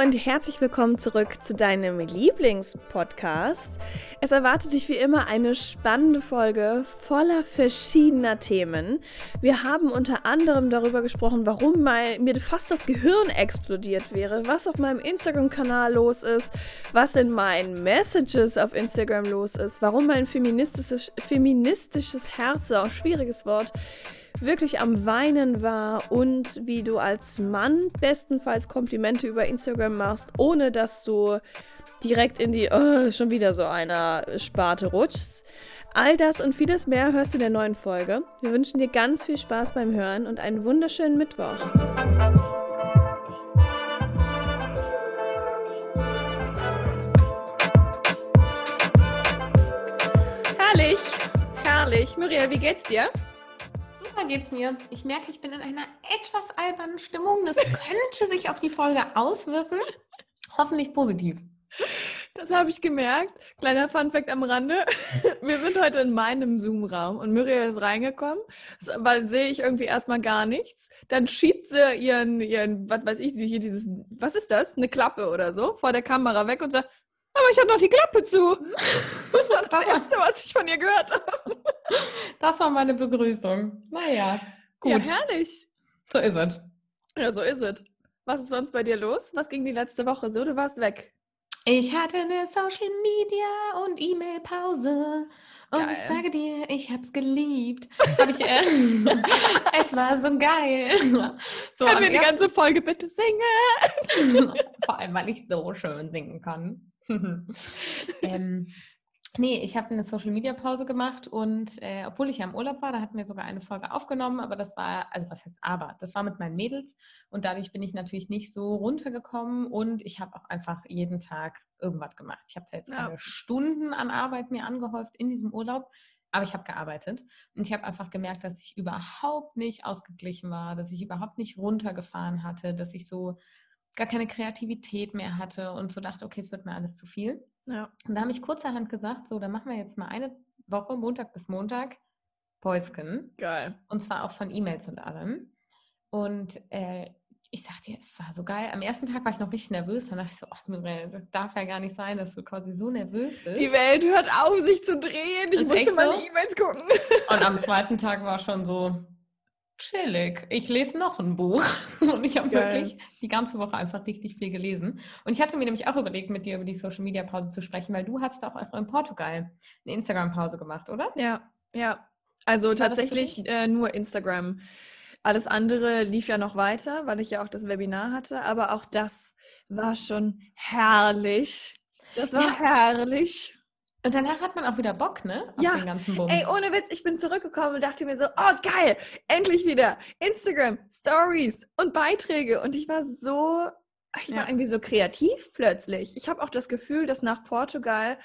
Und herzlich willkommen zurück zu deinem Lieblingspodcast. Es erwartet dich wie immer eine spannende Folge voller verschiedener Themen. Wir haben unter anderem darüber gesprochen, warum mal, mir fast das Gehirn explodiert wäre, was auf meinem Instagram-Kanal los ist, was in meinen Messages auf Instagram los ist, warum mein feministisches, feministisches Herz, auch schwieriges Wort, wirklich am Weinen war und wie du als Mann bestenfalls Komplimente über Instagram machst, ohne dass du direkt in die oh, schon wieder so einer Sparte rutschst. All das und vieles mehr hörst du in der neuen Folge. Wir wünschen dir ganz viel Spaß beim Hören und einen wunderschönen Mittwoch. Herrlich, herrlich. Muriel, wie geht's dir? Super geht's mir. Ich merke, ich bin in einer etwas albernen Stimmung. Das könnte sich auf die Folge auswirken. Hoffentlich positiv. Das habe ich gemerkt. Kleiner Funfact am Rande. Wir sind heute in meinem Zoom-Raum und Muriel ist reingekommen, weil sehe ich irgendwie erstmal gar nichts. Dann schiebt sie ihren, ihren, was weiß ich, hier dieses, was ist das? Eine Klappe oder so, vor der Kamera weg und sagt, aber ich habe noch die Klappe zu. Das war das, das Erste, was ich von ihr gehört habe. Das war meine Begrüßung. Naja, gut. Ja, herrlich. So ist es. Ja, so ist es. Was ist sonst bei dir los? Was ging die letzte Woche so? Du warst weg. Ich hatte eine Social Media und E-Mail-Pause. Und geil. ich sage dir, ich habe es geliebt. Hab ich, äh, es war so geil. So, Können wir die ganze Folge bitte singen? Vor allem, weil ich so schön singen kann. ähm, Nee, ich habe eine Social Media Pause gemacht und äh, obwohl ich ja im Urlaub war, da hatten wir sogar eine Folge aufgenommen, aber das war, also was heißt aber, das war mit meinen Mädels und dadurch bin ich natürlich nicht so runtergekommen und ich habe auch einfach jeden Tag irgendwas gemacht. Ich habe jetzt keine ja. Stunden an Arbeit mir angehäuft in diesem Urlaub, aber ich habe gearbeitet und ich habe einfach gemerkt, dass ich überhaupt nicht ausgeglichen war, dass ich überhaupt nicht runtergefahren hatte, dass ich so gar keine Kreativität mehr hatte und so dachte, okay, es wird mir alles zu viel. Ja. Und da habe ich kurzerhand gesagt, so, dann machen wir jetzt mal eine Woche, Montag bis Montag, Päusken. Geil. Und zwar auch von E-Mails und allem. Und äh, ich sagte dir, es war so geil. Am ersten Tag war ich noch richtig nervös. Dann dachte ich so, ach, das darf ja gar nicht sein, dass du quasi so nervös bist. Die Welt hört auf, sich zu drehen. Ich musste meine so? E-Mails gucken. Und am zweiten Tag war schon so, chillig. Ich lese noch ein Buch. Und ich habe wirklich die ganze Woche einfach richtig viel gelesen. Und ich hatte mir nämlich auch überlegt, mit dir über die Social Media Pause zu sprechen, weil du hast auch in Portugal eine Instagram Pause gemacht, oder? Ja, ja. Also tatsächlich äh, nur Instagram. Alles andere lief ja noch weiter, weil ich ja auch das Webinar hatte. Aber auch das war schon herrlich. Das war ja. herrlich. Und danach hat man auch wieder Bock, ne? Auf ja. den ganzen Bums. Ey, ohne Witz, ich bin zurückgekommen und dachte mir so, oh geil, endlich wieder Instagram, Stories und Beiträge. Und ich war so, ich war ja. irgendwie so kreativ plötzlich. Ich habe auch das Gefühl, dass nach Portugal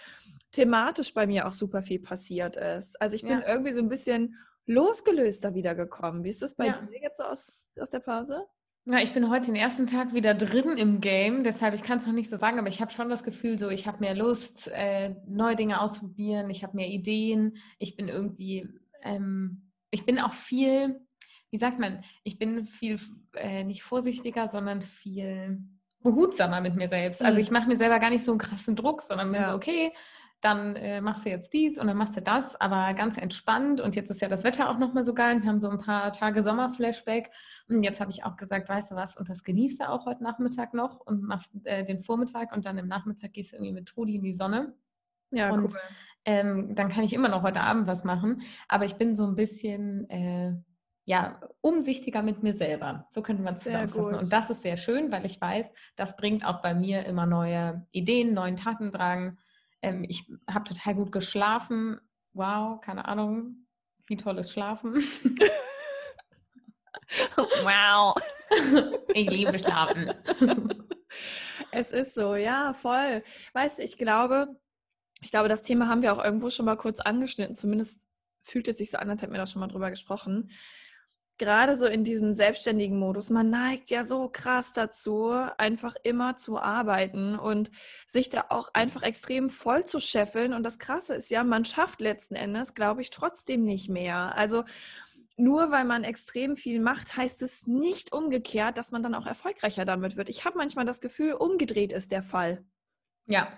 thematisch bei mir auch super viel passiert ist. Also ich bin ja. irgendwie so ein bisschen losgelöster wiedergekommen. Wie ist das bei dir jetzt so aus, aus der Pause? Ja, ich bin heute den ersten Tag wieder drin im Game, deshalb ich kann es noch nicht so sagen, aber ich habe schon das Gefühl, so ich habe mehr Lust, äh, neue Dinge ausprobieren, ich habe mehr Ideen, ich bin irgendwie, ähm, ich bin auch viel, wie sagt man, ich bin viel äh, nicht vorsichtiger, sondern viel behutsamer mit mir selbst. Also mhm. ich mache mir selber gar nicht so einen krassen Druck, sondern bin ja. so, okay, dann äh, machst du jetzt dies und dann machst du das, aber ganz entspannt. Und jetzt ist ja das Wetter auch nochmal so geil. Wir haben so ein paar Tage Sommerflashback. Und jetzt habe ich auch gesagt, weißt du was, und das genießt du auch heute Nachmittag noch und machst äh, den Vormittag und dann im Nachmittag gehst du irgendwie mit Trudi in die Sonne. Ja, und cool. ähm, dann kann ich immer noch heute Abend was machen. Aber ich bin so ein bisschen äh, ja, umsichtiger mit mir selber. So könnte man es zusammenfassen. Und das ist sehr schön, weil ich weiß, das bringt auch bei mir immer neue Ideen, neuen Tatendrang ähm, ich habe total gut geschlafen. Wow, keine Ahnung, wie toll ist Schlafen. wow. Ich liebe Schlafen. Es ist so, ja, voll. Weißt du, ich glaube, ich glaube, das Thema haben wir auch irgendwo schon mal kurz angeschnitten. Zumindest fühlt es sich so an, als hätten wir da schon mal drüber gesprochen gerade so in diesem selbstständigen Modus, man neigt ja so krass dazu, einfach immer zu arbeiten und sich da auch einfach extrem voll zu scheffeln. Und das Krasse ist ja, man schafft letzten Endes, glaube ich, trotzdem nicht mehr. Also nur weil man extrem viel macht, heißt es nicht umgekehrt, dass man dann auch erfolgreicher damit wird. Ich habe manchmal das Gefühl, umgedreht ist der Fall. Ja.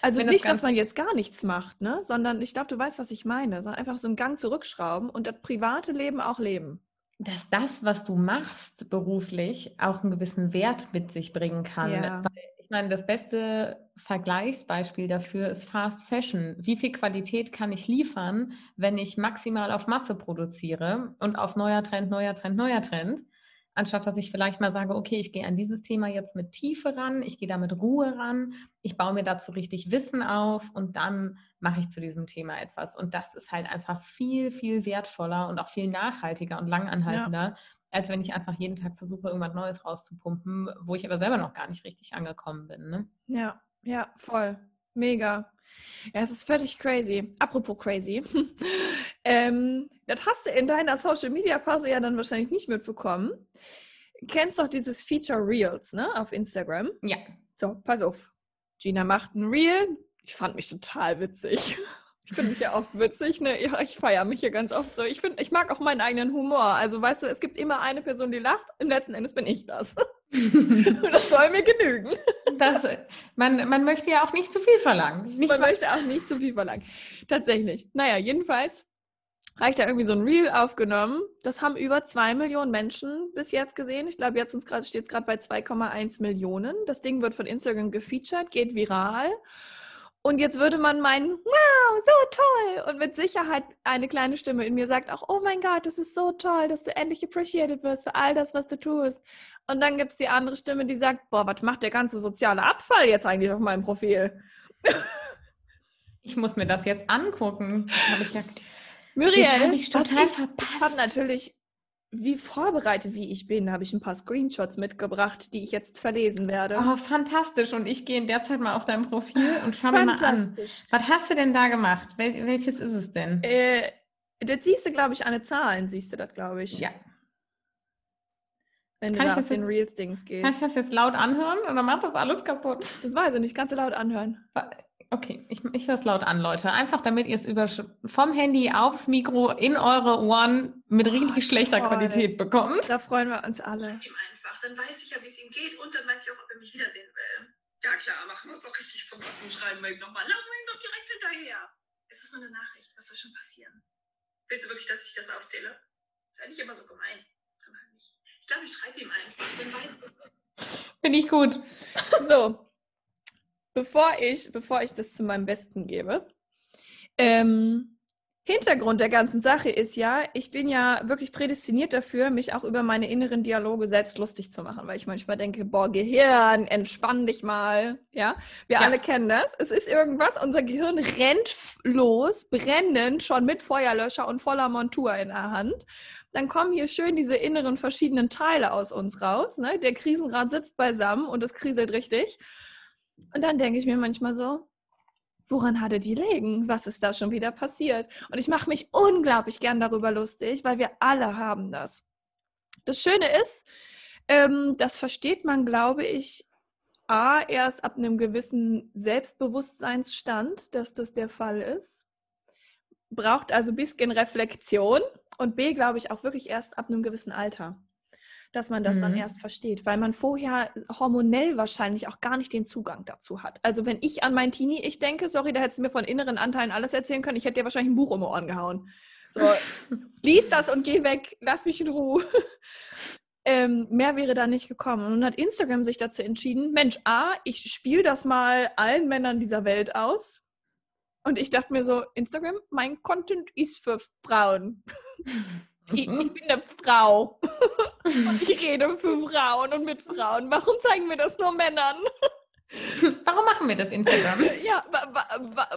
Also Wenn nicht, das dass man jetzt gar nichts macht, ne? sondern ich glaube, du weißt, was ich meine, sondern einfach so einen Gang zurückschrauben und das private Leben auch leben. Dass das, was du machst beruflich, auch einen gewissen Wert mit sich bringen kann. Ja. Weil meine, das beste Vergleichsbeispiel dafür ist Fast Fashion. Wie viel Qualität kann ich liefern, wenn ich maximal auf Masse produziere und auf neuer Trend, neuer Trend, neuer Trend? Anstatt dass ich vielleicht mal sage, okay, ich gehe an dieses Thema jetzt mit Tiefe ran, ich gehe da mit Ruhe ran, ich baue mir dazu richtig Wissen auf und dann mache ich zu diesem Thema etwas. Und das ist halt einfach viel, viel wertvoller und auch viel nachhaltiger und langanhaltender, ja als wenn ich einfach jeden Tag versuche, irgendwas Neues rauszupumpen, wo ich aber selber noch gar nicht richtig angekommen bin. Ne? Ja, ja, voll. Mega. Ja, es ist völlig crazy. Apropos crazy. ähm, das hast du in deiner Social Media Pause ja dann wahrscheinlich nicht mitbekommen. Kennst doch dieses Feature Reels, ne, auf Instagram? Ja. So, pass auf. Gina macht ein Reel. Ich fand mich total witzig. Ich finde mich ja oft witzig, ne? Ja, ich feiere mich hier ganz oft so. Ich finde, ich mag auch meinen eigenen Humor. Also weißt du, es gibt immer eine Person, die lacht. Im letzten Endes bin ich das. das soll mir genügen. Das, man, man möchte ja auch nicht zu viel verlangen. Nicht man möchte auch nicht zu viel verlangen. Tatsächlich. Naja, jedenfalls habe ich da irgendwie so ein Reel aufgenommen. Das haben über zwei Millionen Menschen bis jetzt gesehen. Ich glaube, jetzt steht es gerade bei 2,1 Millionen. Das Ding wird von Instagram gefeatured, geht viral. Und jetzt würde man meinen, wow, so toll. Und mit Sicherheit eine kleine Stimme in mir sagt auch, oh mein Gott, das ist so toll, dass du endlich appreciated wirst für all das, was du tust. Und dann gibt es die andere Stimme, die sagt, boah, was macht der ganze soziale Abfall jetzt eigentlich auf meinem Profil? Ich muss mir das jetzt angucken. Ich ja Muriel, ich total ich habe natürlich wie vorbereitet wie ich bin, habe ich ein paar Screenshots mitgebracht, die ich jetzt verlesen werde. Oh, fantastisch. Und ich gehe in der Zeit mal auf dein Profil und schaue mir mal an. Was hast du denn da gemacht? Wel welches ist es denn? Äh, das siehst du, glaube ich, an den Zahlen, siehst du das, glaube ich. Ja. Wenn kann du ich das auf den Reels-Dings gehst. Kann ich das jetzt laut anhören oder macht das alles kaputt? Das weiß ich nicht. Kannst du laut anhören. Okay, ich, ich höre es laut an, Leute. Einfach damit ihr es über, vom Handy aufs Mikro in eure Ohren mit richtig oh, schlechter toll. Qualität bekommt. Da freuen wir uns alle. Ihm einfach, dann weiß ich ja, wie es ihm geht und dann weiß ich auch, ob er mich wiedersehen will. Ja klar, machen wir es doch richtig zum Affen. Schreiben wir ihm nochmal. Laufen wir ihm doch direkt hinterher. Es ist nur eine Nachricht. Was soll schon passieren? Willst du wirklich, dass ich das aufzähle? Sei nicht immer so gemein. Ich glaube, ich schreibe ihm einfach. Finde ich gut. So, bevor ich, bevor ich das zu meinem Besten gebe, ähm, Hintergrund der ganzen Sache ist ja, ich bin ja wirklich prädestiniert dafür, mich auch über meine inneren Dialoge selbst lustig zu machen, weil ich manchmal denke, boah, Gehirn, entspann dich mal. Ja, wir ja. alle kennen das. Es ist irgendwas, unser Gehirn rennt los, brennend, schon mit Feuerlöscher und voller Montur in der Hand. Dann kommen hier schön diese inneren verschiedenen Teile aus uns raus. Ne? Der Krisenrad sitzt beisammen und es kriselt richtig. Und dann denke ich mir manchmal so, woran hatte die legen? Was ist da schon wieder passiert? Und ich mache mich unglaublich gern darüber lustig, weil wir alle haben das. Das Schöne ist, ähm, das versteht man, glaube ich, A, erst ab einem gewissen Selbstbewusstseinsstand, dass das der Fall ist. Braucht also ein bisschen Reflexion. Und B, glaube ich, auch wirklich erst ab einem gewissen Alter dass man das mhm. dann erst versteht, weil man vorher hormonell wahrscheinlich auch gar nicht den Zugang dazu hat. Also wenn ich an mein Teenie, ich denke, sorry, da hättest du mir von inneren Anteilen alles erzählen können, ich hätte dir wahrscheinlich ein Buch um die Ohren gehauen. So, lies das und geh weg, lass mich in Ruhe. Ähm, mehr wäre da nicht gekommen. Und nun hat Instagram sich dazu entschieden, Mensch, A, ich spiele das mal allen Männern dieser Welt aus. Und ich dachte mir so, Instagram, mein Content ist für Frauen. ich, mhm. ich bin eine Frau. und ich rede für Frauen und mit Frauen. Warum zeigen wir das nur Männern? Warum machen wir das Instagram? ja,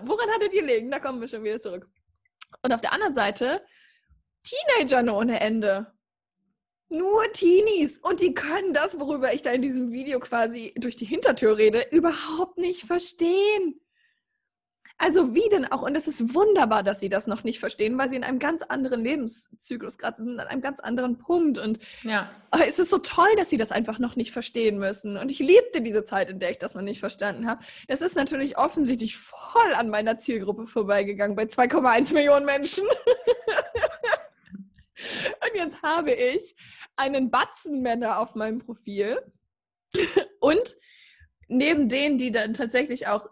woran hattet ihr liegen? Da kommen wir schon wieder zurück. Und auf der anderen Seite Teenager ohne Ende. Nur Teenies. Und die können das, worüber ich da in diesem Video quasi durch die Hintertür rede, überhaupt nicht verstehen. Also wie denn auch? Und es ist wunderbar, dass sie das noch nicht verstehen, weil sie in einem ganz anderen Lebenszyklus gerade sind, an einem ganz anderen Punkt. Und ja. es ist so toll, dass sie das einfach noch nicht verstehen müssen. Und ich liebte diese Zeit, in der ich das noch nicht verstanden habe. Das ist natürlich offensichtlich voll an meiner Zielgruppe vorbeigegangen, bei 2,1 Millionen Menschen. Und jetzt habe ich einen Batzen Männer auf meinem Profil und neben denen, die dann tatsächlich auch,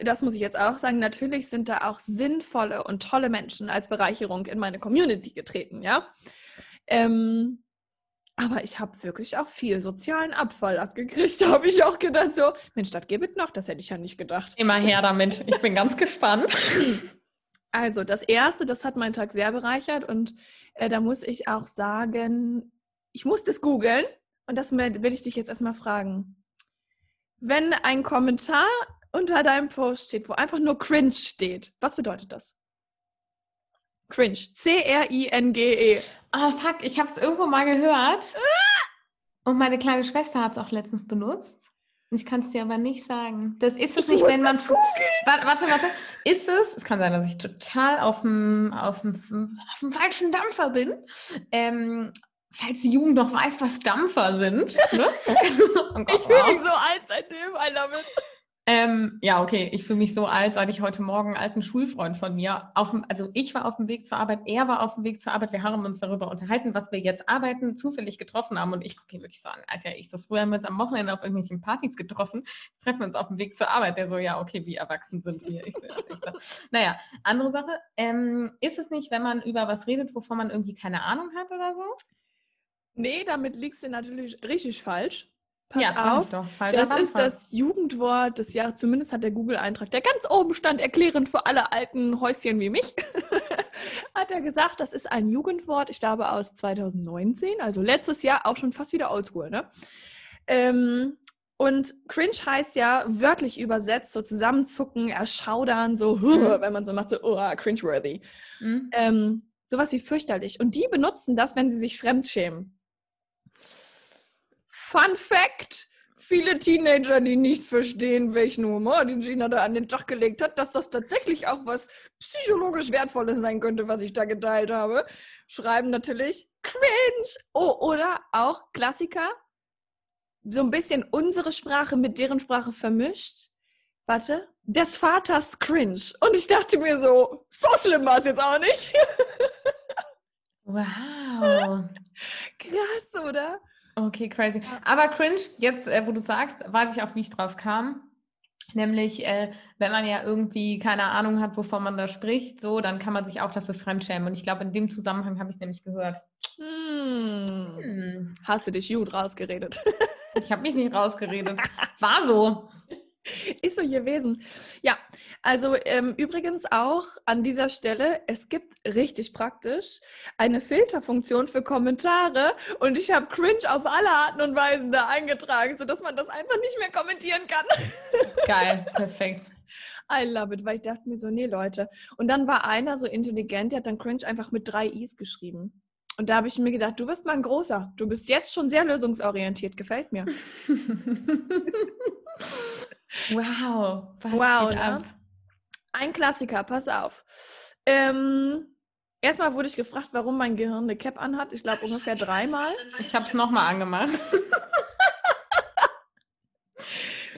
das muss ich jetzt auch sagen, natürlich sind da auch sinnvolle und tolle Menschen als Bereicherung in meine Community getreten, ja. Ähm, aber ich habe wirklich auch viel sozialen Abfall abgekriegt. Da habe ich auch gedacht, so, Mensch, das gibt es noch, das hätte ich ja nicht gedacht. Immer her damit. Ich bin ganz gespannt. Also, das erste, das hat meinen Tag sehr bereichert und äh, da muss ich auch sagen, ich muss das googeln und das will ich dich jetzt erstmal fragen. Wenn ein Kommentar unter deinem Post steht, wo einfach nur cringe steht, was bedeutet das? Cringe. C-R-I-N-G-E. Oh, fuck, ich habe es irgendwo mal gehört. Und meine kleine Schwester hat es auch letztens benutzt. Ich kann es dir aber nicht sagen. Das ist es ich nicht, wenn man. Warte, warte, warte. Ist es? Es kann sein, dass ich total auf dem, auf dem, auf dem falschen Dampfer bin. Ähm, falls die Jugend noch weiß, was Dampfer sind. Ne? oh ich fühle mich so alt seitdem, I love it. Ähm, ja, okay, ich fühle mich so alt, seit ich heute Morgen einen alten Schulfreund von mir auf dem, also ich war auf dem Weg zur Arbeit, er war auf dem Weg zur Arbeit, wir haben uns darüber unterhalten, was wir jetzt arbeiten, zufällig getroffen haben und ich gucke ihn wirklich so an, Alter, ich so, früher haben wir uns am Wochenende auf irgendwelchen Partys getroffen, jetzt treffen wir uns auf dem Weg zur Arbeit, der so, ja, okay, wie erwachsen sind wir? Ich so, echt so. Naja, andere Sache, ähm, ist es nicht, wenn man über was redet, wovon man irgendwie keine Ahnung hat oder so? Nee, damit liegst du natürlich richtig falsch. Pass ja, auf, doch, das ist das Jugendwort des Jahres, zumindest hat der Google-Eintrag, der ganz oben stand, erklärend für alle alten Häuschen wie mich, hat er gesagt, das ist ein Jugendwort, ich glaube aus 2019, also letztes Jahr auch schon fast wieder oldschool, ne? Ähm, und cringe heißt ja wörtlich übersetzt so zusammenzucken, erschaudern, so, mhm. wenn man so macht, so, oh, cringeworthy. Mhm. Ähm, sowas wie fürchterlich. Und die benutzen das, wenn sie sich fremdschämen. Fun Fact! Viele Teenager, die nicht verstehen, welchen Humor die Gina da an den Tag gelegt hat, dass das tatsächlich auch was psychologisch Wertvolles sein könnte, was ich da geteilt habe, schreiben natürlich cringe. Oh, oder auch Klassiker, so ein bisschen unsere Sprache mit deren Sprache vermischt. Warte, des Vaters cringe. Und ich dachte mir so, so schlimm war es jetzt auch nicht. wow. Krass, oder? Okay, crazy. Aber cringe, jetzt, äh, wo du sagst, weiß ich auch, wie ich drauf kam. Nämlich, äh, wenn man ja irgendwie keine Ahnung hat, wovon man da spricht, so, dann kann man sich auch dafür fremdschämen. Und ich glaube, in dem Zusammenhang habe ich es nämlich gehört. Hm. Hm. Hast du dich gut rausgeredet? ich habe mich nicht rausgeredet. War so. Ist so gewesen. Ja, also ähm, übrigens auch an dieser Stelle, es gibt richtig praktisch eine Filterfunktion für Kommentare und ich habe cringe auf alle Arten und Weisen da eingetragen, sodass man das einfach nicht mehr kommentieren kann. Geil, perfekt. I love it, weil ich dachte mir so, nee, Leute. Und dann war einer so intelligent, der hat dann cringe einfach mit drei I's geschrieben. Und da habe ich mir gedacht, du wirst mal ein großer. Du bist jetzt schon sehr lösungsorientiert. Gefällt mir. wow. Was wow, geht ne? ab? Ein Klassiker, pass auf. Ähm, erstmal wurde ich gefragt, warum mein Gehirn eine Cap anhat. Ich glaube ungefähr dreimal. Ich habe es nochmal angemacht.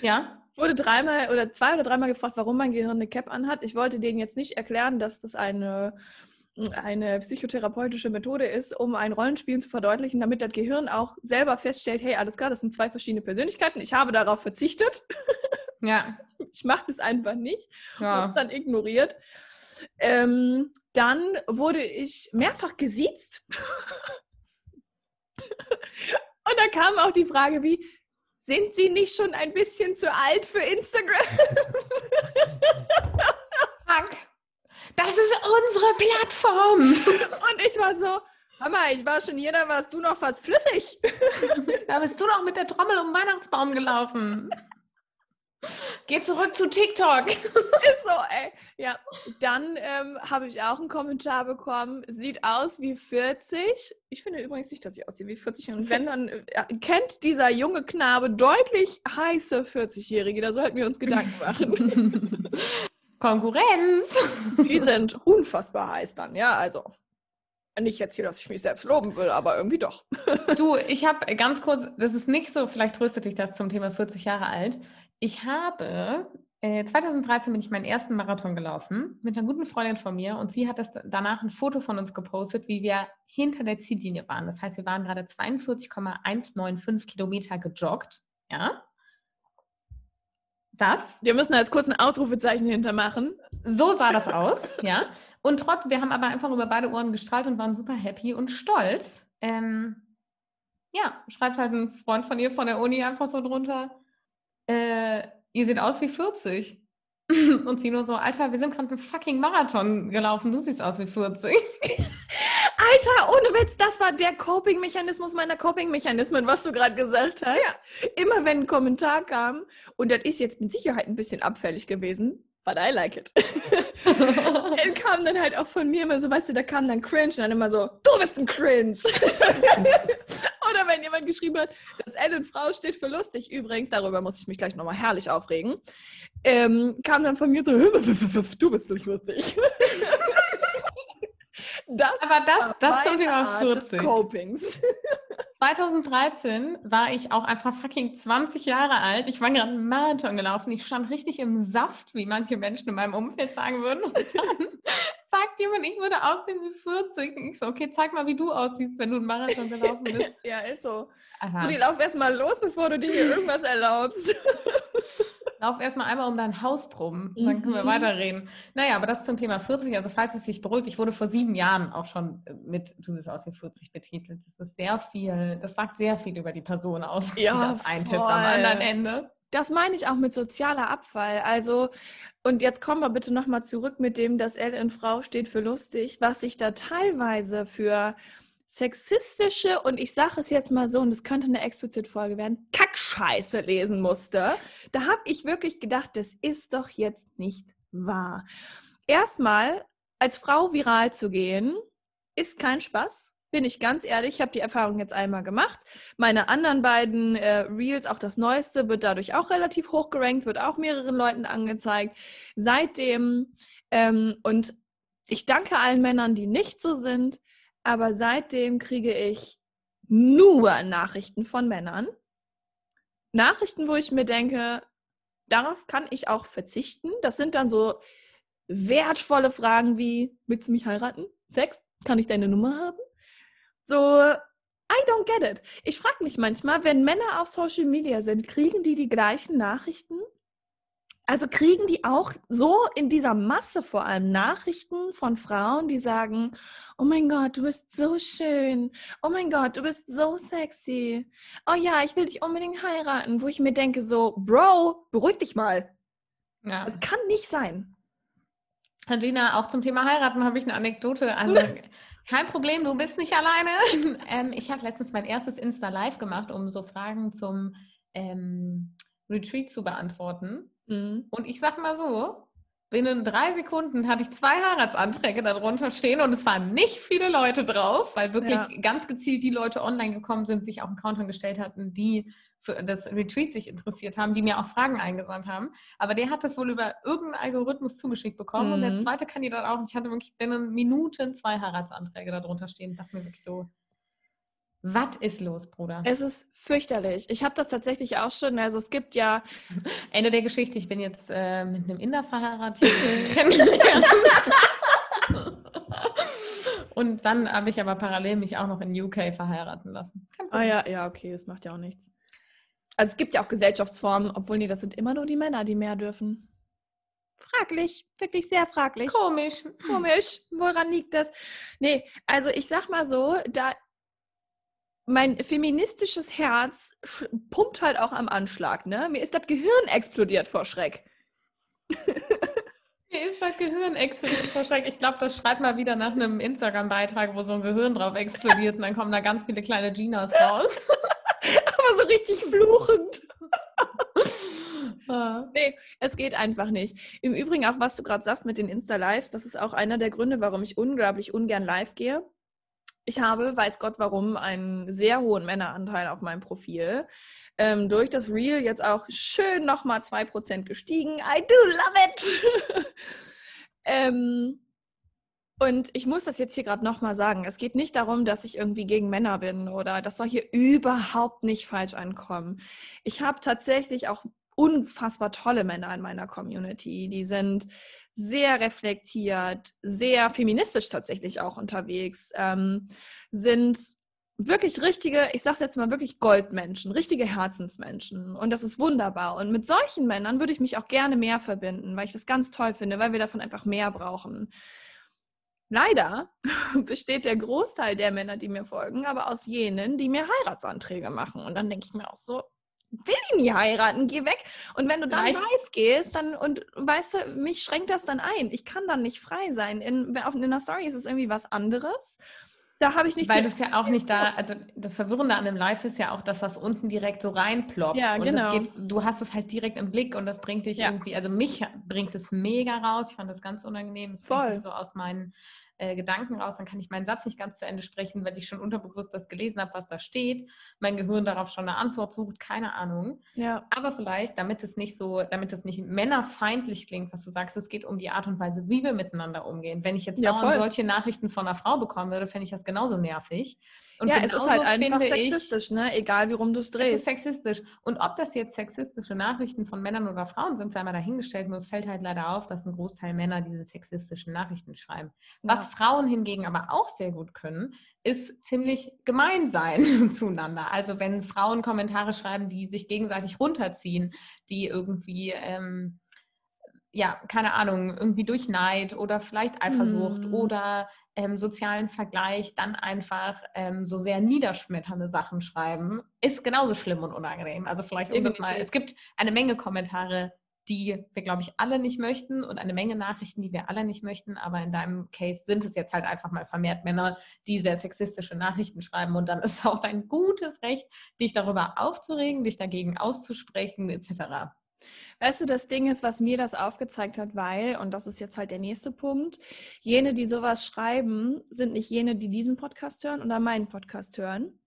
ja? Wurde dreimal oder zwei oder dreimal gefragt, warum mein Gehirn eine Cap anhat. Ich wollte denen jetzt nicht erklären, dass das eine eine psychotherapeutische Methode ist, um ein Rollenspiel zu verdeutlichen, damit das Gehirn auch selber feststellt, hey, alles klar, das sind zwei verschiedene Persönlichkeiten. Ich habe darauf verzichtet. Ja. Ich mache das einfach nicht ja. und es dann ignoriert. Ähm, dann wurde ich mehrfach gesiezt. und da kam auch die Frage wie, sind Sie nicht schon ein bisschen zu alt für Instagram? Fuck. Das ist unsere Plattform. Und ich war so, Mama, ich war schon hier, da warst du noch fast flüssig. Da bist du noch mit der Trommel um den Weihnachtsbaum gelaufen. Geh zurück zu TikTok. Ist so, ey. Ja, dann ähm, habe ich auch einen Kommentar bekommen. Sieht aus wie 40. Ich finde übrigens nicht, dass ich aussehe wie 40. Und wenn dann äh, kennt dieser junge Knabe deutlich heiße 40-Jährige, da sollten wir uns Gedanken machen. Konkurrenz. Die sind unfassbar heiß dann, ja, also. Nicht jetzt hier, dass ich mich selbst loben will, aber irgendwie doch. Du, ich habe ganz kurz, das ist nicht so, vielleicht tröstet dich das zum Thema 40 Jahre alt. Ich habe Äh, 2013 bin ich meinen ersten Marathon gelaufen mit einer guten Freundin von mir und sie hat das danach ein Foto von uns gepostet, wie wir hinter der Ziellinie waren. Das heißt, wir waren gerade 42,195 Kilometer gejoggt. Ja. Das. Wir müssen jetzt kurz ein Ausrufezeichen hintermachen. So sah das aus, ja. Und trotz, wir haben aber einfach über beide Ohren gestrahlt und waren super happy und stolz. Ähm, ja, schreibt halt ein Freund von ihr von der Uni einfach so drunter. Äh, ihr seht aus wie 40. Und sie nur so, Alter, wir sind gerade einen fucking Marathon gelaufen, du siehst aus wie 40. Alter, ohne Witz, das war der Coping-Mechanismus meiner Coping-Mechanismen, was du gerade gesagt hast. Ja. Immer wenn ein Kommentar kam, und das ist jetzt mit Sicherheit ein bisschen abfällig gewesen, but I like it. dann kam dann halt auch von mir immer so, weißt du, da kam dann Cringe und dann immer so, du bist ein Cringe. Oder wenn jemand geschrieben hat, dass Ellen Frau steht für lustig, übrigens, darüber muss ich mich gleich nochmal herrlich aufregen, ähm, kam dann von mir so, du bist nicht lustig. Das Aber das, das zum Thema 40. Copings. 2013 war ich auch einfach fucking 20 Jahre alt. Ich war gerade einen Marathon gelaufen. Ich stand richtig im Saft, wie manche Menschen in meinem Umfeld sagen würden. Und dann sagt jemand, ich würde aussehen wie 40. Und ich so, okay, zeig mal, wie du aussiehst, wenn du einen Marathon gelaufen bist. ja, ist so. Aha. Die lauf erst mal los, bevor du dir hier irgendwas erlaubst. Lauf erstmal einmal um dein Haus drum, dann können wir mhm. weiterreden. Naja, aber das zum Thema 40. Also, falls es sich beruhigt, ich wurde vor sieben Jahren auch schon mit Du siehst aus wie 40 betitelt. Das ist sehr viel, das sagt sehr viel über die Person aus, ja, das eintippt am anderen Ende. Das meine ich auch mit sozialer Abfall. Also, und jetzt kommen wir bitte nochmal zurück mit dem, dass L in Frau steht für lustig, was sich da teilweise für sexistische und ich sage es jetzt mal so, und es könnte eine Explizit-Folge werden, Kackscheiße lesen musste, da habe ich wirklich gedacht, das ist doch jetzt nicht wahr. Erstmal, als Frau viral zu gehen, ist kein Spaß. Bin ich ganz ehrlich, ich habe die Erfahrung jetzt einmal gemacht. Meine anderen beiden äh, Reels, auch das neueste, wird dadurch auch relativ hoch gerankt, wird auch mehreren Leuten angezeigt. Seitdem, ähm, und ich danke allen Männern, die nicht so sind, aber seitdem kriege ich nur Nachrichten von Männern. Nachrichten, wo ich mir denke, darauf kann ich auch verzichten. Das sind dann so wertvolle Fragen wie, willst du mich heiraten? Sex? Kann ich deine Nummer haben? So, I don't get it. Ich frage mich manchmal, wenn Männer auf Social Media sind, kriegen die die gleichen Nachrichten? Also kriegen die auch so in dieser Masse vor allem Nachrichten von Frauen, die sagen, oh mein Gott, du bist so schön. Oh mein Gott, du bist so sexy. Oh ja, ich will dich unbedingt heiraten. Wo ich mir denke so, Bro, beruhig dich mal. Ja. Das kann nicht sein. Gina, auch zum Thema heiraten habe ich eine Anekdote. Also kein Problem, du bist nicht alleine. ähm, ich habe letztens mein erstes Insta-Live gemacht, um so Fragen zum ähm, Retreat zu beantworten. Mhm. Und ich sag mal so, binnen drei Sekunden hatte ich zwei Heiratsanträge darunter stehen und es waren nicht viele Leute drauf, weil wirklich ja. ganz gezielt die Leute online gekommen sind, sich auch einen Countdown gestellt hatten, die für das Retreat sich interessiert haben, die mir auch Fragen eingesandt haben. Aber der hat das wohl über irgendeinen Algorithmus zugeschickt bekommen mhm. und der mhm. zweite Kandidat auch. Ich hatte wirklich binnen Minuten zwei Heiratsanträge darunter stehen. Ich dachte mir wirklich so, was ist los, Bruder? Es ist fürchterlich. Ich habe das tatsächlich auch schon. Also es gibt ja. Ende der Geschichte, ich bin jetzt äh, mit einem Inder verheiratet. Und dann habe ich aber parallel mich auch noch in UK verheiraten lassen. Ah ja, ja, okay, das macht ja auch nichts. Also es gibt ja auch Gesellschaftsformen, obwohl nee, das sind immer nur die Männer, die mehr dürfen. Fraglich, wirklich sehr fraglich. Komisch. Komisch. Woran liegt das? Nee, also ich sag mal so, da mein feministisches Herz pumpt halt auch am Anschlag, ne? Mir ist das Gehirn explodiert vor Schreck. Mir ist das Gehirn explodiert vor Schreck. Ich glaube, das schreibt mal wieder nach einem Instagram-Beitrag, wo so ein Gehirn drauf explodiert und dann kommen da ganz viele kleine Ginas raus. Aber so richtig fluchend. Ah. nee, es geht einfach nicht. Im Übrigen auch, was du gerade sagst mit den Insta-Lives, das ist auch einer der Gründe, warum ich unglaublich ungern live gehe ich habe, weiß Gott warum, einen sehr hohen Männeranteil auf meinem Profil. Ähm, durch das Reel jetzt auch schön nochmal 2% gestiegen. I do love it! ähm, und ich muss das jetzt hier gerade nochmal sagen. Es geht nicht darum, dass ich irgendwie gegen Männer bin oder das soll hier überhaupt nicht falsch ankommen. Ich habe tatsächlich auch unfassbar tolle Männer in meiner Community. Die sind sehr reflektiert, sehr feministisch tatsächlich auch unterwegs, ähm, sind wirklich richtige, ich sag's jetzt mal wirklich Goldmenschen, richtige Herzensmenschen. Und das ist wunderbar. Und mit solchen Männern würde ich mich auch gerne mehr verbinden, weil ich das ganz toll finde, weil wir davon einfach mehr brauchen. Leider besteht der Großteil der Männer, die mir folgen, aber aus jenen, die mir Heiratsanträge machen. Und dann denke ich mir auch so, will ich nie heiraten, geh weg. Und wenn du dann Vielleicht. live gehst, dann, und weißt du, mich schränkt das dann ein. Ich kann dann nicht frei sein. In, auf, in der Story ist es irgendwie was anderes. Da habe ich nicht. Weil du es ja auch nicht da, also das Verwirrende an dem Live ist ja auch, dass das unten direkt so reinploppt. Ja, und genau. Geht, du hast es halt direkt im Blick und das bringt dich ja. irgendwie, also mich bringt es mega raus. Ich fand das ganz unangenehm. Es bringt mich so aus meinen äh, Gedanken raus, dann kann ich meinen Satz nicht ganz zu Ende sprechen, weil ich schon unterbewusst das gelesen habe, was da steht. Mein Gehirn darauf schon eine Antwort sucht, keine Ahnung. Ja. Aber vielleicht, damit es nicht so, damit es nicht männerfeindlich klingt, was du sagst, es geht um die Art und Weise, wie wir miteinander umgehen. Wenn ich jetzt ja, dauernd solche Nachrichten von einer Frau bekommen würde, fände ich das genauso nervig. Und ja, es ist halt einfach sexistisch, ich, ne? egal wie rum du es drehst. Es ist sexistisch. Und ob das jetzt sexistische Nachrichten von Männern oder Frauen sind, sei mal dahingestellt. Nur es fällt halt leider auf, dass ein Großteil Männer diese sexistischen Nachrichten schreiben. Ja. Was Frauen hingegen aber auch sehr gut können, ist ziemlich gemein sein zueinander. Also wenn Frauen Kommentare schreiben, die sich gegenseitig runterziehen, die irgendwie... Ähm, ja, keine Ahnung, irgendwie durch Neid oder vielleicht Eifersucht mm. oder ähm, sozialen Vergleich dann einfach ähm, so sehr niederschmetternde Sachen schreiben, ist genauso schlimm und unangenehm. Also vielleicht um das mal, es gibt eine Menge Kommentare, die wir, glaube ich, alle nicht möchten und eine Menge Nachrichten, die wir alle nicht möchten. Aber in deinem Case sind es jetzt halt einfach mal vermehrt Männer, die sehr sexistische Nachrichten schreiben. Und dann ist auch dein gutes Recht, dich darüber aufzuregen, dich dagegen auszusprechen, etc. Weißt du, das Ding ist, was mir das aufgezeigt hat, weil, und das ist jetzt halt der nächste Punkt, jene, die sowas schreiben, sind nicht jene, die diesen Podcast hören oder meinen Podcast hören.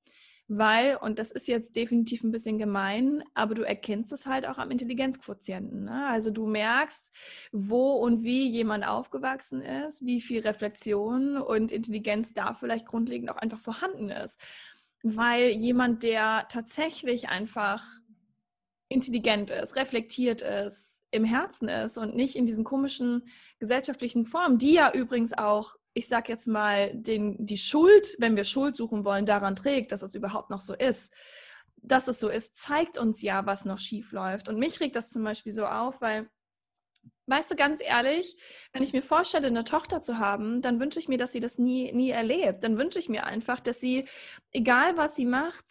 Weil, und das ist jetzt definitiv ein bisschen gemein, aber du erkennst es halt auch am Intelligenzquotienten. Ne? Also du merkst, wo und wie jemand aufgewachsen ist, wie viel Reflexion und Intelligenz da vielleicht grundlegend auch einfach vorhanden ist. Weil jemand, der tatsächlich einfach intelligent ist, reflektiert ist, im Herzen ist und nicht in diesen komischen gesellschaftlichen Formen, die ja übrigens auch, ich sag jetzt mal, den, die Schuld, wenn wir Schuld suchen wollen, daran trägt, dass es überhaupt noch so ist. Dass es so ist, zeigt uns ja, was noch schief läuft. Und mich regt das zum Beispiel so auf, weil Weißt du, ganz ehrlich, wenn ich mir vorstelle, eine Tochter zu haben, dann wünsche ich mir, dass sie das nie, nie erlebt. Dann wünsche ich mir einfach, dass sie, egal was sie macht,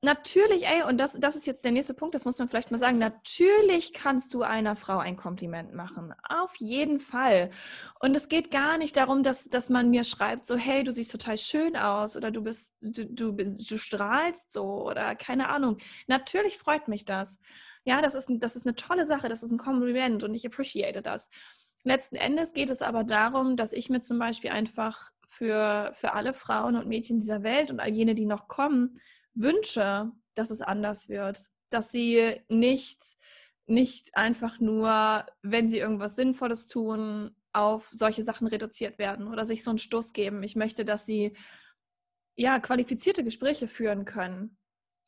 Natürlich, ey, und das, das ist jetzt der nächste Punkt, das muss man vielleicht mal sagen. Natürlich kannst du einer Frau ein Kompliment machen. Auf jeden Fall. Und es geht gar nicht darum, dass, dass man mir schreibt, so, hey, du siehst total schön aus oder du bist, du, du, du strahlst so oder keine Ahnung. Natürlich freut mich das. Ja, das ist, das ist eine tolle Sache, das ist ein Kompliment und ich appreciate das. Letzten Endes geht es aber darum, dass ich mir zum Beispiel einfach für, für alle Frauen und Mädchen dieser Welt und all jene, die noch kommen, wünsche, dass es anders wird, dass sie nicht, nicht einfach nur, wenn sie irgendwas Sinnvolles tun, auf solche Sachen reduziert werden oder sich so einen Stoß geben. Ich möchte, dass sie ja qualifizierte Gespräche führen können.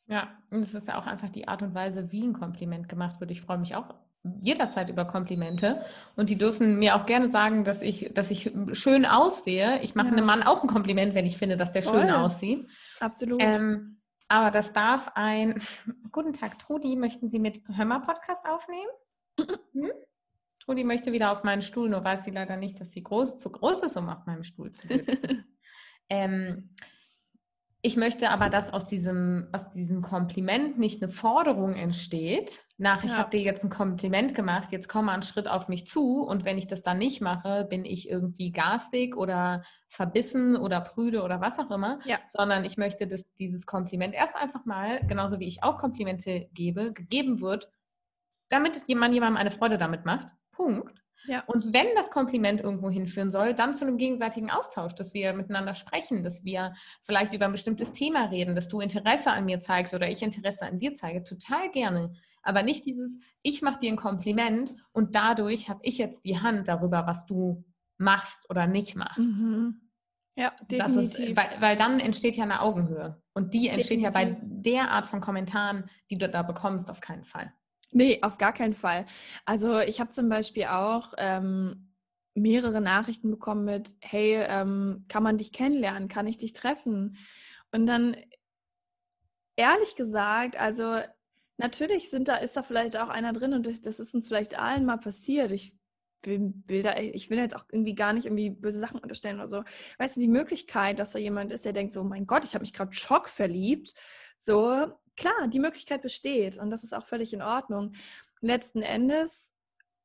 Ja, und es ist ja auch einfach die Art und Weise, wie ein Kompliment gemacht wird. Ich freue mich auch jederzeit über Komplimente und die dürfen mir auch gerne sagen, dass ich, dass ich schön aussehe. Ich mache ja. einem Mann auch ein Kompliment, wenn ich finde, dass der Voll. schön aussieht. Absolut. Ähm, aber das darf ein. Guten Tag, Trudi. Möchten Sie mit Hömmer-Podcast aufnehmen? Hm? Trudi möchte wieder auf meinen Stuhl, nur weiß sie leider nicht, dass sie groß, zu groß ist, um auf meinem Stuhl zu sitzen. ähm, ich möchte aber, dass aus diesem, aus diesem Kompliment nicht eine Forderung entsteht, nach, ich ja. habe dir jetzt ein Kompliment gemacht, jetzt komm mal einen Schritt auf mich zu und wenn ich das dann nicht mache, bin ich irgendwie garstig oder verbissen oder prüde oder was auch immer, ja. sondern ich möchte, dass dieses Kompliment erst einfach mal, genauso wie ich auch Komplimente gebe, gegeben wird, damit man jemandem eine Freude damit macht. Punkt. Ja. Und wenn das Kompliment irgendwo hinführen soll, dann zu einem gegenseitigen Austausch, dass wir miteinander sprechen, dass wir vielleicht über ein bestimmtes Thema reden, dass du Interesse an mir zeigst oder ich Interesse an dir zeige, total gerne. Aber nicht dieses, ich mache dir ein Kompliment und dadurch habe ich jetzt die Hand darüber, was du machst oder nicht machst. Mhm. Ja, definitiv. Ist, weil, weil, dann entsteht ja eine Augenhöhe. Und die entsteht definitiv. ja bei der Art von Kommentaren, die du da bekommst, auf keinen Fall. Nee, auf gar keinen Fall. Also ich habe zum Beispiel auch ähm, mehrere Nachrichten bekommen mit, hey, ähm, kann man dich kennenlernen? Kann ich dich treffen? Und dann, ehrlich gesagt, also natürlich sind da, ist da vielleicht auch einer drin und das, das ist uns vielleicht allen mal passiert. Ich will, will da, ich will jetzt auch irgendwie gar nicht irgendwie böse Sachen unterstellen oder so. Weißt du, die Möglichkeit, dass da jemand ist, der denkt so, mein Gott, ich habe mich gerade Schock verliebt. So, klar, die Möglichkeit besteht und das ist auch völlig in Ordnung. Letzten Endes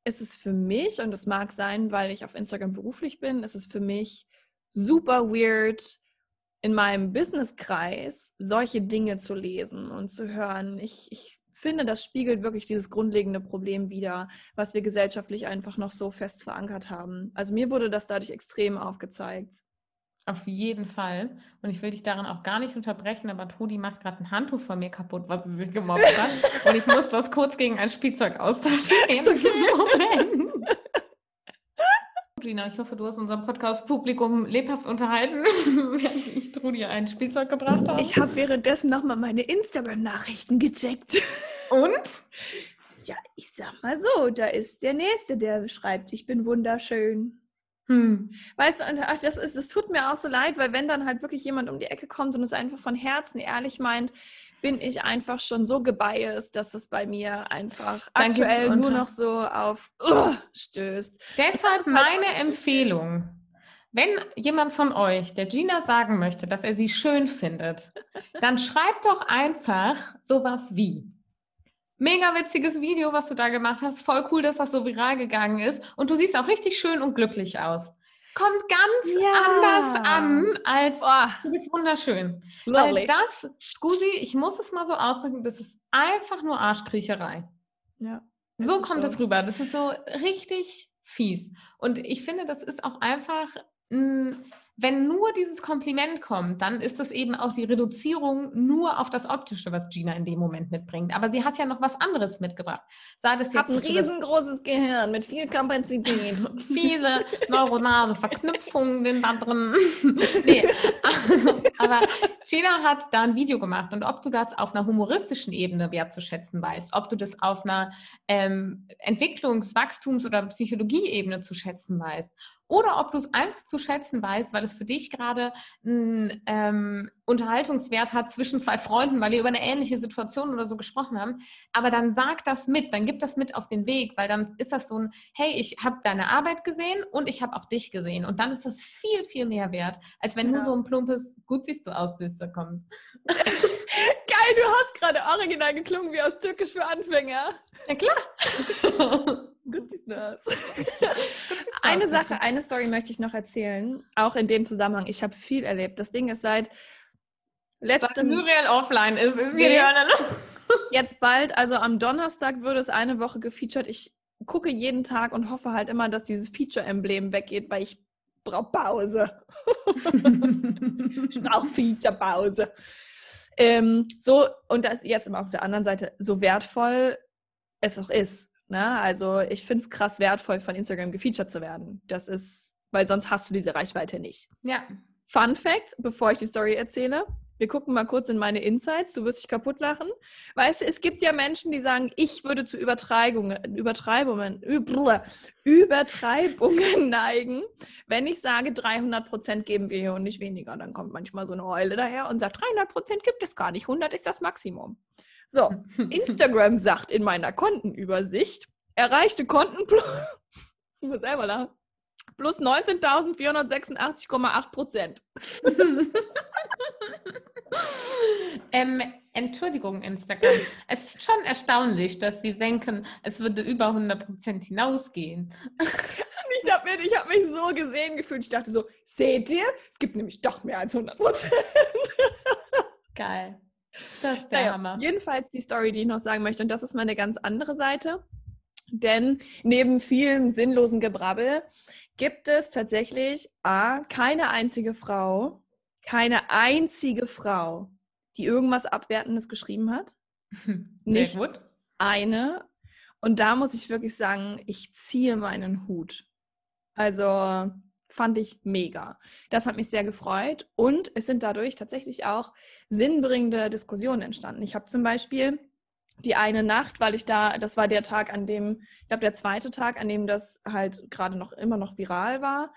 ist es für mich, und es mag sein, weil ich auf Instagram beruflich bin, ist es für mich super weird, in meinem Businesskreis solche Dinge zu lesen und zu hören. Ich, ich finde, das spiegelt wirklich dieses grundlegende Problem wider, was wir gesellschaftlich einfach noch so fest verankert haben. Also mir wurde das dadurch extrem aufgezeigt. Auf jeden Fall. Und ich will dich daran auch gar nicht unterbrechen, aber Todi macht gerade ein Handtuch von mir kaputt, was sie sich gemobbt hat. Und ich muss das kurz gegen ein Spielzeug austauschen. Okay. Moment. Gina, ich hoffe, du hast unser Podcast-Publikum lebhaft unterhalten, während ich Trudi ein Spielzeug gebracht habe. Ich habe währenddessen nochmal meine Instagram-Nachrichten gecheckt. Und? Ja, ich sag mal so, da ist der Nächste, der schreibt, ich bin wunderschön. Hm. Weißt du, und ach, das, ist, das tut mir auch so leid, weil wenn dann halt wirklich jemand um die Ecke kommt und es einfach von Herzen ehrlich meint, bin ich einfach schon so gebiased, dass es bei mir einfach dann aktuell nur noch so auf uh, stößt. Deshalb halt meine halt Empfehlung. Wenn jemand von euch der Gina sagen möchte, dass er sie schön findet, dann schreibt doch einfach sowas wie. Mega witziges Video, was du da gemacht hast. Voll cool, dass das so viral gegangen ist. Und du siehst auch richtig schön und glücklich aus. Kommt ganz ja. anders an, als Boah. du bist wunderschön. Lovely. Weil das, Scusi, ich muss es mal so ausdrücken, das ist einfach nur Arschkriecherei. Ja. So kommt es so. rüber. Das ist so richtig fies. Und ich finde, das ist auch einfach ein wenn nur dieses Kompliment kommt, dann ist das eben auch die Reduzierung nur auf das Optische, was Gina in dem Moment mitbringt. Aber sie hat ja noch was anderes mitgebracht. Sei das jetzt hat ein riesengroßes Gehirn mit viel Kapazität. Viele neuronale Verknüpfungen sind da drin. nee, aber Gina hat da ein Video gemacht und ob du das auf einer humoristischen Ebene wertzuschätzen weißt, ob du das auf einer ähm, Entwicklungs-, Wachstums- oder Psychologie-Ebene zu schätzen weißt oder ob du es einfach zu schätzen weißt, weil es für dich gerade einen ähm, Unterhaltungswert hat zwischen zwei Freunden, weil ihr über eine ähnliche Situation oder so gesprochen habt. Aber dann sag das mit, dann gib das mit auf den Weg, weil dann ist das so ein, hey, ich habe deine Arbeit gesehen und ich habe auch dich gesehen. Und dann ist das viel, viel mehr wert, als wenn ja. nur so ein plumpes, gut siehst du aus, Süße kommt. Geil, du hast gerade original geklungen wie aus Türkisch für Anfänger. Ja klar. Gut aus. eine Sache, eine Story möchte ich noch erzählen, auch in dem Zusammenhang. Ich habe viel erlebt. Das Ding ist seit letztem... Muriel offline ist, ist hier die Hölle. Jetzt bald, also am Donnerstag würde es eine Woche gefeatured. Ich gucke jeden Tag und hoffe halt immer, dass dieses Feature-Emblem weggeht, weil ich brauche Pause. ich brauche Feature-Pause. Ähm, so, und das jetzt immer auf der anderen Seite, so wertvoll es auch ist. Ne? Also ich finde es krass wertvoll, von Instagram gefeatured zu werden. Das ist, weil sonst hast du diese Reichweite nicht. Ja. Fun Fact, bevor ich die Story erzähle. Wir gucken mal kurz in meine Insights. Du wirst dich kaputt lachen. Weißt du, es gibt ja Menschen, die sagen, ich würde zu Übertreibungen, Übertreibungen, Übertreibungen neigen, wenn ich sage, 300 Prozent geben wir hier und nicht weniger. Dann kommt manchmal so eine Eule daher und sagt, 300 Prozent gibt es gar nicht, 100 ist das Maximum. So, Instagram sagt in meiner Kontenübersicht, erreichte Konten plus, ich muss selber lachen, plus 19.486,8 Prozent. ähm, Entschuldigung, Instagram. Es ist schon erstaunlich, dass Sie denken, es würde über 100 Prozent hinausgehen. ich habe hab mich so gesehen gefühlt. Ich dachte so, seht ihr? Es gibt nämlich doch mehr als 100 Prozent. Geil. Das ist der naja, Hammer. Jedenfalls die Story, die ich noch sagen möchte, und das ist meine ganz andere Seite. Denn neben vielem sinnlosen Gebrabbel gibt es tatsächlich A, keine einzige Frau, keine einzige Frau, die irgendwas Abwertendes geschrieben hat. Nicht gut. eine. Und da muss ich wirklich sagen, ich ziehe meinen Hut. Also fand ich mega. Das hat mich sehr gefreut und es sind dadurch tatsächlich auch sinnbringende Diskussionen entstanden. Ich habe zum Beispiel die eine Nacht, weil ich da, das war der Tag, an dem, ich glaube, der zweite Tag, an dem das halt gerade noch immer noch viral war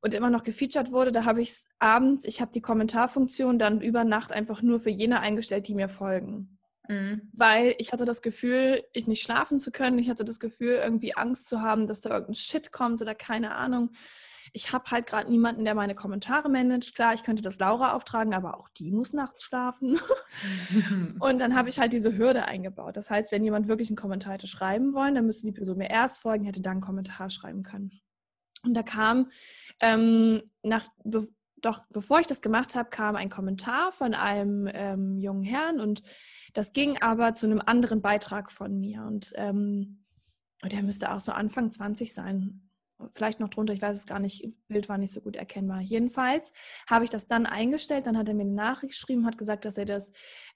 und immer noch gefeatured wurde, da habe ich es abends, ich habe die Kommentarfunktion dann über Nacht einfach nur für jene eingestellt, die mir folgen. Mhm. Weil ich hatte das Gefühl, ich nicht schlafen zu können. Ich hatte das Gefühl, irgendwie Angst zu haben, dass da irgendein Shit kommt oder keine Ahnung. Ich habe halt gerade niemanden, der meine Kommentare managt. Klar, ich könnte das Laura auftragen, aber auch die muss nachts schlafen. und dann habe ich halt diese Hürde eingebaut. Das heißt, wenn jemand wirklich einen Kommentar hätte schreiben wollen, dann müsste die Person mir erst folgen, hätte dann einen Kommentar schreiben können. Und da kam ähm, nach, be doch bevor ich das gemacht habe, kam ein Kommentar von einem ähm, jungen Herrn und das ging aber zu einem anderen Beitrag von mir. Und ähm, der müsste auch so Anfang 20 sein. Vielleicht noch drunter, ich weiß es gar nicht, Bild war nicht so gut erkennbar. Jedenfalls habe ich das dann eingestellt, dann hat er mir eine Nachricht geschrieben, hat gesagt, dass er das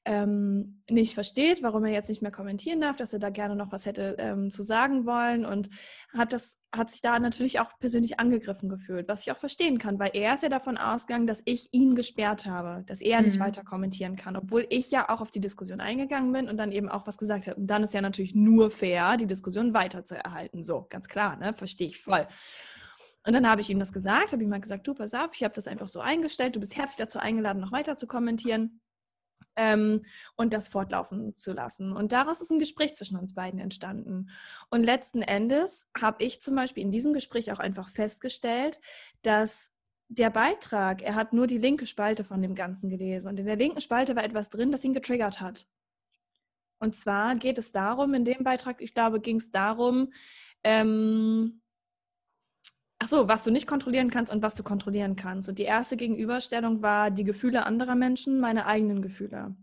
ähm, nicht versteht, warum er jetzt nicht mehr kommentieren darf, dass er da gerne noch was hätte ähm, zu sagen wollen und hat das hat sich da natürlich auch persönlich angegriffen gefühlt, was ich auch verstehen kann, weil er ist ja davon ausgegangen, dass ich ihn gesperrt habe, dass er mhm. nicht weiter kommentieren kann, obwohl ich ja auch auf die Diskussion eingegangen bin und dann eben auch was gesagt habe. Und dann ist ja natürlich nur fair, die Diskussion weiter zu erhalten. So, ganz klar, ne? Verstehe ich voll. Und dann habe ich ihm das gesagt, habe ihm mal gesagt, du, pass auf, ich habe das einfach so eingestellt, du bist herzlich dazu eingeladen, noch weiter zu kommentieren ähm, und das fortlaufen zu lassen. Und daraus ist ein Gespräch zwischen uns beiden entstanden. Und letzten Endes habe ich zum Beispiel in diesem Gespräch auch einfach festgestellt, dass der Beitrag, er hat nur die linke Spalte von dem Ganzen gelesen und in der linken Spalte war etwas drin, das ihn getriggert hat. Und zwar geht es darum, in dem Beitrag, ich glaube, ging es darum, ähm, Ach so, was du nicht kontrollieren kannst und was du kontrollieren kannst. Und die erste Gegenüberstellung war die Gefühle anderer Menschen, meine eigenen Gefühle.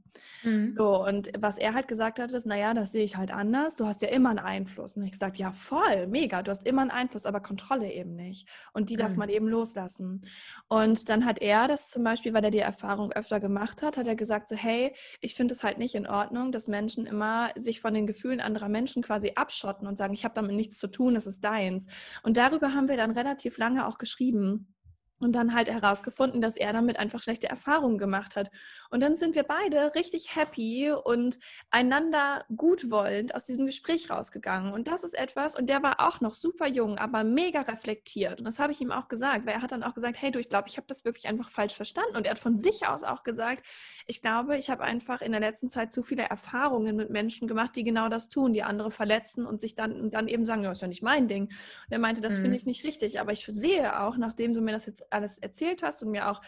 Mhm. So, und was er halt gesagt hat, ist, naja, das sehe ich halt anders. Du hast ja immer einen Einfluss. Und ich gesagt, ja, voll, mega, du hast immer einen Einfluss, aber Kontrolle eben nicht. Und die mhm. darf man eben loslassen. Und dann hat er das zum Beispiel, weil er die Erfahrung öfter gemacht hat, hat er gesagt, so, hey, ich finde es halt nicht in Ordnung, dass Menschen immer sich von den Gefühlen anderer Menschen quasi abschotten und sagen, ich habe damit nichts zu tun, es ist deins. Und darüber haben wir dann relativ lange auch geschrieben und dann halt herausgefunden, dass er damit einfach schlechte Erfahrungen gemacht hat. Und dann sind wir beide richtig happy und einander gutwollend aus diesem Gespräch rausgegangen. Und das ist etwas, und der war auch noch super jung, aber mega reflektiert. Und das habe ich ihm auch gesagt, weil er hat dann auch gesagt, hey du, ich glaube, ich habe das wirklich einfach falsch verstanden. Und er hat von sich aus auch gesagt, ich glaube, ich habe einfach in der letzten Zeit zu viele Erfahrungen mit Menschen gemacht, die genau das tun, die andere verletzen und sich dann, dann eben sagen, ja, ist ja nicht mein Ding. Und er meinte, das mhm. finde ich nicht richtig. Aber ich sehe auch, nachdem du mir das jetzt alles erzählt hast und mir auch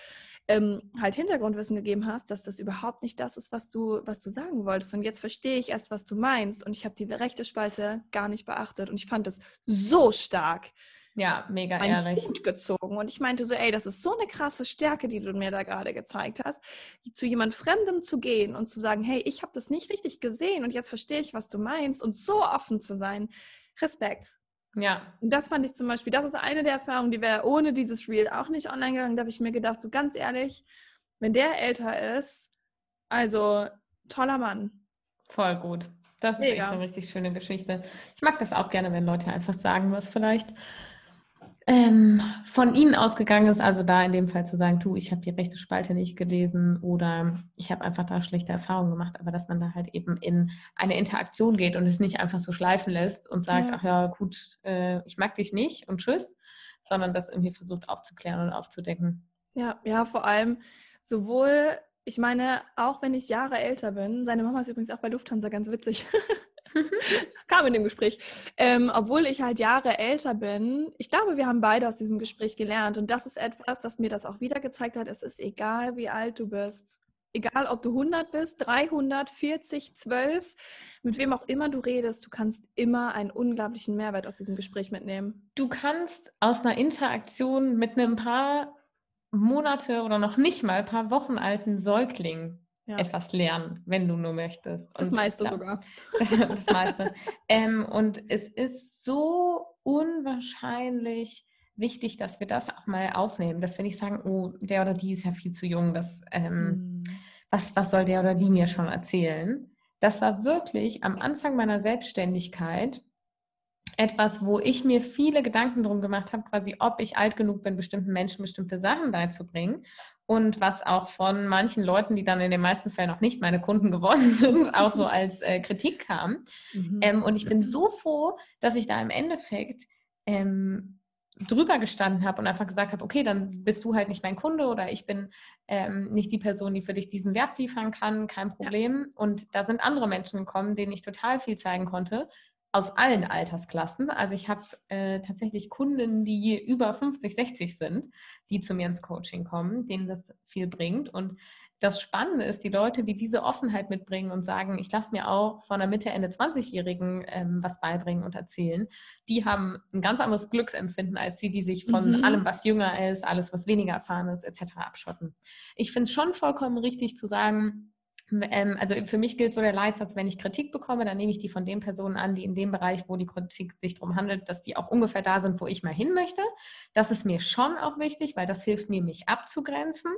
ähm, halt Hintergrundwissen gegeben hast, dass das überhaupt nicht das ist, was du, was du sagen wolltest. Und jetzt verstehe ich erst, was du meinst. Und ich habe die rechte Spalte gar nicht beachtet. Und ich fand es so stark. Ja, mega ehrlich. Hut gezogen. Und ich meinte so, ey, das ist so eine krasse Stärke, die du mir da gerade gezeigt hast, zu jemand Fremdem zu gehen und zu sagen, hey, ich habe das nicht richtig gesehen und jetzt verstehe ich, was du meinst und so offen zu sein. Respekt. Ja. Und das fand ich zum Beispiel, das ist eine der Erfahrungen, die wäre ohne dieses Reel auch nicht online gegangen. Da habe ich mir gedacht, so ganz ehrlich, wenn der älter ist, also toller Mann. Voll gut. Das ist Mega. echt eine richtig schöne Geschichte. Ich mag das auch gerne, wenn Leute einfach sagen, was vielleicht ähm, von Ihnen ausgegangen ist, also da in dem Fall zu sagen, du, ich habe die rechte Spalte nicht gelesen oder ich habe einfach da schlechte Erfahrungen gemacht, aber dass man da halt eben in eine Interaktion geht und es nicht einfach so schleifen lässt und sagt, ja. ach ja, gut, äh, ich mag dich nicht und tschüss, sondern das irgendwie versucht aufzuklären und aufzudecken. Ja, ja, vor allem sowohl, ich meine, auch wenn ich Jahre älter bin, seine Mama ist übrigens auch bei Lufthansa ganz witzig. Kam in dem Gespräch. Ähm, obwohl ich halt Jahre älter bin, ich glaube, wir haben beide aus diesem Gespräch gelernt. Und das ist etwas, das mir das auch wieder gezeigt hat. Es ist egal, wie alt du bist. Egal, ob du 100 bist, 300, 40, 12, mit wem auch immer du redest, du kannst immer einen unglaublichen Mehrwert aus diesem Gespräch mitnehmen. Du kannst aus einer Interaktion mit einem paar Monate oder noch nicht mal ein paar Wochen alten Säugling ja. etwas lernen, wenn du nur möchtest. Das und meiste das, sogar. Das, das meiste. ähm, und es ist so unwahrscheinlich wichtig, dass wir das auch mal aufnehmen, dass wir nicht sagen, oh, der oder die ist ja viel zu jung, das, ähm, mhm. was, was soll der oder die mir schon erzählen? Das war wirklich am Anfang meiner Selbstständigkeit etwas, wo ich mir viele Gedanken drum gemacht habe, quasi, ob ich alt genug bin, bestimmten Menschen bestimmte Sachen beizubringen. Und was auch von manchen Leuten, die dann in den meisten Fällen noch nicht meine Kunden geworden sind, auch so als äh, Kritik kam. Mhm. Ähm, und ich bin so froh, dass ich da im Endeffekt ähm, drüber gestanden habe und einfach gesagt habe, okay, dann bist du halt nicht mein Kunde oder ich bin ähm, nicht die Person, die für dich diesen Wert liefern kann, kein Problem. Ja. Und da sind andere Menschen gekommen, denen ich total viel zeigen konnte aus allen Altersklassen. Also ich habe äh, tatsächlich Kunden, die über 50, 60 sind, die zu mir ins Coaching kommen, denen das viel bringt. Und das Spannende ist, die Leute, die diese Offenheit mitbringen und sagen, ich lasse mir auch von der Mitte, Ende 20-Jährigen ähm, was beibringen und erzählen, die haben ein ganz anderes Glücksempfinden als die, die sich von mhm. allem, was jünger ist, alles, was weniger erfahren ist, etc. abschotten. Ich finde es schon vollkommen richtig zu sagen, also für mich gilt so der Leitsatz, wenn ich Kritik bekomme, dann nehme ich die von den Personen an, die in dem Bereich, wo die Kritik sich darum handelt, dass die auch ungefähr da sind, wo ich mal hin möchte. Das ist mir schon auch wichtig, weil das hilft mir, mich abzugrenzen.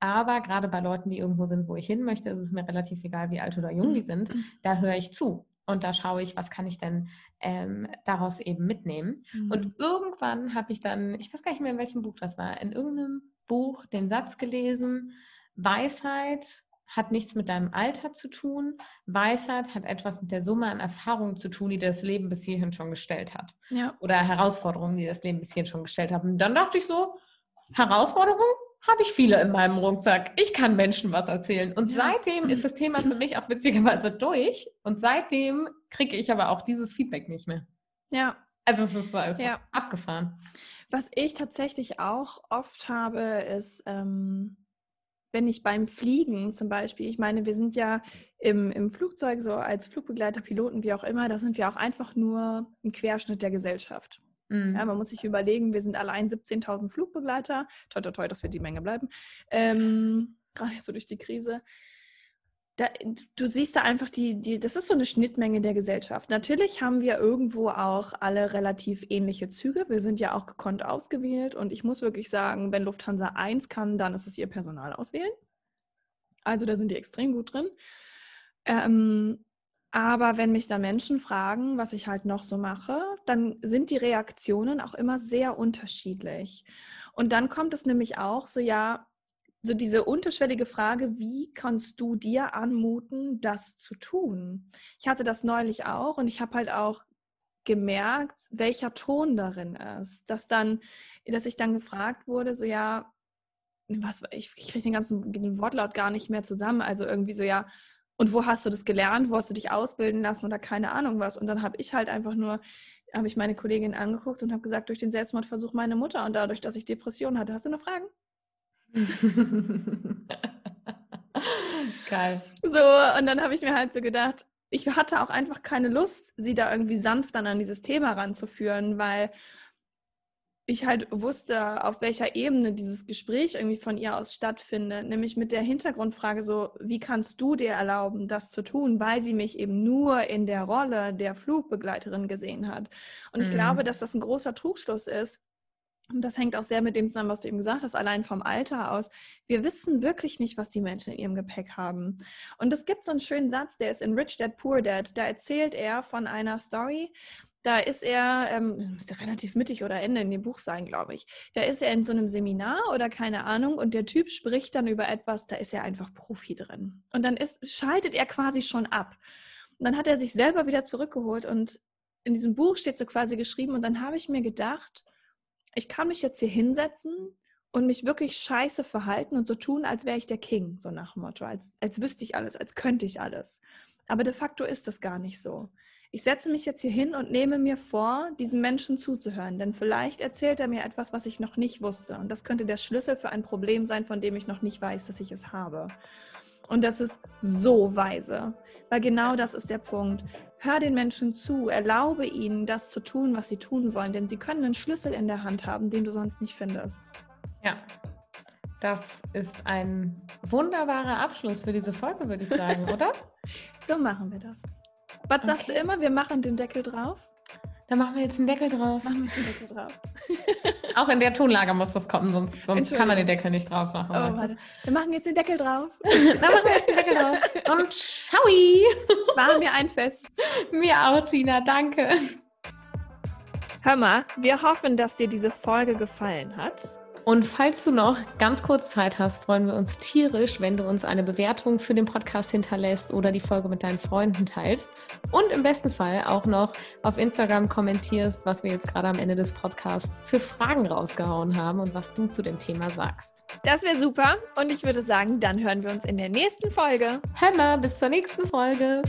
Aber gerade bei Leuten, die irgendwo sind, wo ich hin möchte, ist es mir relativ egal, wie alt oder jung die sind. Mhm. Da höre ich zu. Und da schaue ich, was kann ich denn ähm, daraus eben mitnehmen. Mhm. Und irgendwann habe ich dann, ich weiß gar nicht mehr, in welchem Buch das war, in irgendeinem Buch den Satz gelesen, Weisheit hat nichts mit deinem Alter zu tun. Weisheit hat etwas mit der Summe an Erfahrungen zu tun, die das Leben bis hierhin schon gestellt hat. Ja. Oder Herausforderungen, die das Leben bis hierhin schon gestellt haben. Und dann dachte ich so, Herausforderungen habe ich viele in meinem Rucksack. Ich kann Menschen was erzählen. Und ja. seitdem ist das Thema für mich auch witzigerweise durch. Und seitdem kriege ich aber auch dieses Feedback nicht mehr. Ja. Also es ist, es ja. abgefahren. Was ich tatsächlich auch oft habe, ist, ähm, wenn ich beim Fliegen zum Beispiel, ich meine, wir sind ja im, im Flugzeug so als Flugbegleiter, Piloten, wie auch immer, da sind wir auch einfach nur ein Querschnitt der Gesellschaft. Mhm. Ja, man muss sich überlegen, wir sind allein 17.000 Flugbegleiter. Toi, toi, toi, das wird die Menge bleiben. Ähm, Gerade jetzt so durch die Krise da, du siehst da einfach die, die, das ist so eine Schnittmenge der Gesellschaft. Natürlich haben wir irgendwo auch alle relativ ähnliche Züge. Wir sind ja auch gekonnt ausgewählt und ich muss wirklich sagen, wenn Lufthansa 1 kann, dann ist es ihr Personal auswählen. Also da sind die extrem gut drin. Ähm, aber wenn mich da Menschen fragen, was ich halt noch so mache, dann sind die Reaktionen auch immer sehr unterschiedlich. Und dann kommt es nämlich auch so, ja, so diese unterschwellige Frage, wie kannst du dir anmuten, das zu tun? Ich hatte das neulich auch und ich habe halt auch gemerkt, welcher Ton darin ist. Dass dann, dass ich dann gefragt wurde, so ja, was, ich, ich kriege den ganzen den Wortlaut gar nicht mehr zusammen. Also irgendwie so, ja, und wo hast du das gelernt? Wo hast du dich ausbilden lassen oder keine Ahnung was? Und dann habe ich halt einfach nur, habe ich meine Kollegin angeguckt und habe gesagt, durch den Selbstmordversuch meine Mutter und dadurch, dass ich Depressionen hatte. Hast du noch Fragen? Geil. So, und dann habe ich mir halt so gedacht, ich hatte auch einfach keine Lust, sie da irgendwie sanft dann an dieses Thema ranzuführen, weil ich halt wusste, auf welcher Ebene dieses Gespräch irgendwie von ihr aus stattfindet, nämlich mit der Hintergrundfrage so, wie kannst du dir erlauben, das zu tun, weil sie mich eben nur in der Rolle der Flugbegleiterin gesehen hat. Und ich mhm. glaube, dass das ein großer Trugschluss ist, und das hängt auch sehr mit dem zusammen, was du eben gesagt hast, allein vom Alter aus. Wir wissen wirklich nicht, was die Menschen in ihrem Gepäck haben. Und es gibt so einen schönen Satz, der ist in Rich Dad Poor Dad. Da erzählt er von einer Story. Da ist er, ähm, müsste relativ mittig oder Ende in dem Buch sein, glaube ich. Da ist er in so einem Seminar oder keine Ahnung und der Typ spricht dann über etwas, da ist er einfach Profi drin. Und dann ist, schaltet er quasi schon ab. Und dann hat er sich selber wieder zurückgeholt und in diesem Buch steht so quasi geschrieben und dann habe ich mir gedacht, ich kann mich jetzt hier hinsetzen und mich wirklich scheiße verhalten und so tun, als wäre ich der King, so nach dem Motto, als, als wüsste ich alles, als könnte ich alles. Aber de facto ist das gar nicht so. Ich setze mich jetzt hier hin und nehme mir vor, diesem Menschen zuzuhören, denn vielleicht erzählt er mir etwas, was ich noch nicht wusste. Und das könnte der Schlüssel für ein Problem sein, von dem ich noch nicht weiß, dass ich es habe. Und das ist so weise, weil genau das ist der Punkt. Hör den Menschen zu, erlaube ihnen, das zu tun, was sie tun wollen, denn sie können einen Schlüssel in der Hand haben, den du sonst nicht findest. Ja, das ist ein wunderbarer Abschluss für diese Folge, würde ich sagen, oder? so machen wir das. Was okay. sagst du immer? Wir machen den Deckel drauf? Da machen wir jetzt einen Deckel drauf. Machen wir jetzt einen Deckel drauf. Auch in der Tonlage muss das kommen, sonst, sonst kann man den Deckel nicht drauf machen. Oh, warte. Wir machen jetzt den Deckel drauf. da machen wir jetzt den Deckel drauf. Und ciao! War mir ein Fest. mir auch, Tina. Danke. Hör mal, wir hoffen, dass dir diese Folge gefallen hat. Und falls du noch ganz kurz Zeit hast, freuen wir uns tierisch, wenn du uns eine Bewertung für den Podcast hinterlässt oder die Folge mit deinen Freunden teilst. Und im besten Fall auch noch auf Instagram kommentierst, was wir jetzt gerade am Ende des Podcasts für Fragen rausgehauen haben und was du zu dem Thema sagst. Das wäre super. Und ich würde sagen, dann hören wir uns in der nächsten Folge. Hammer, bis zur nächsten Folge.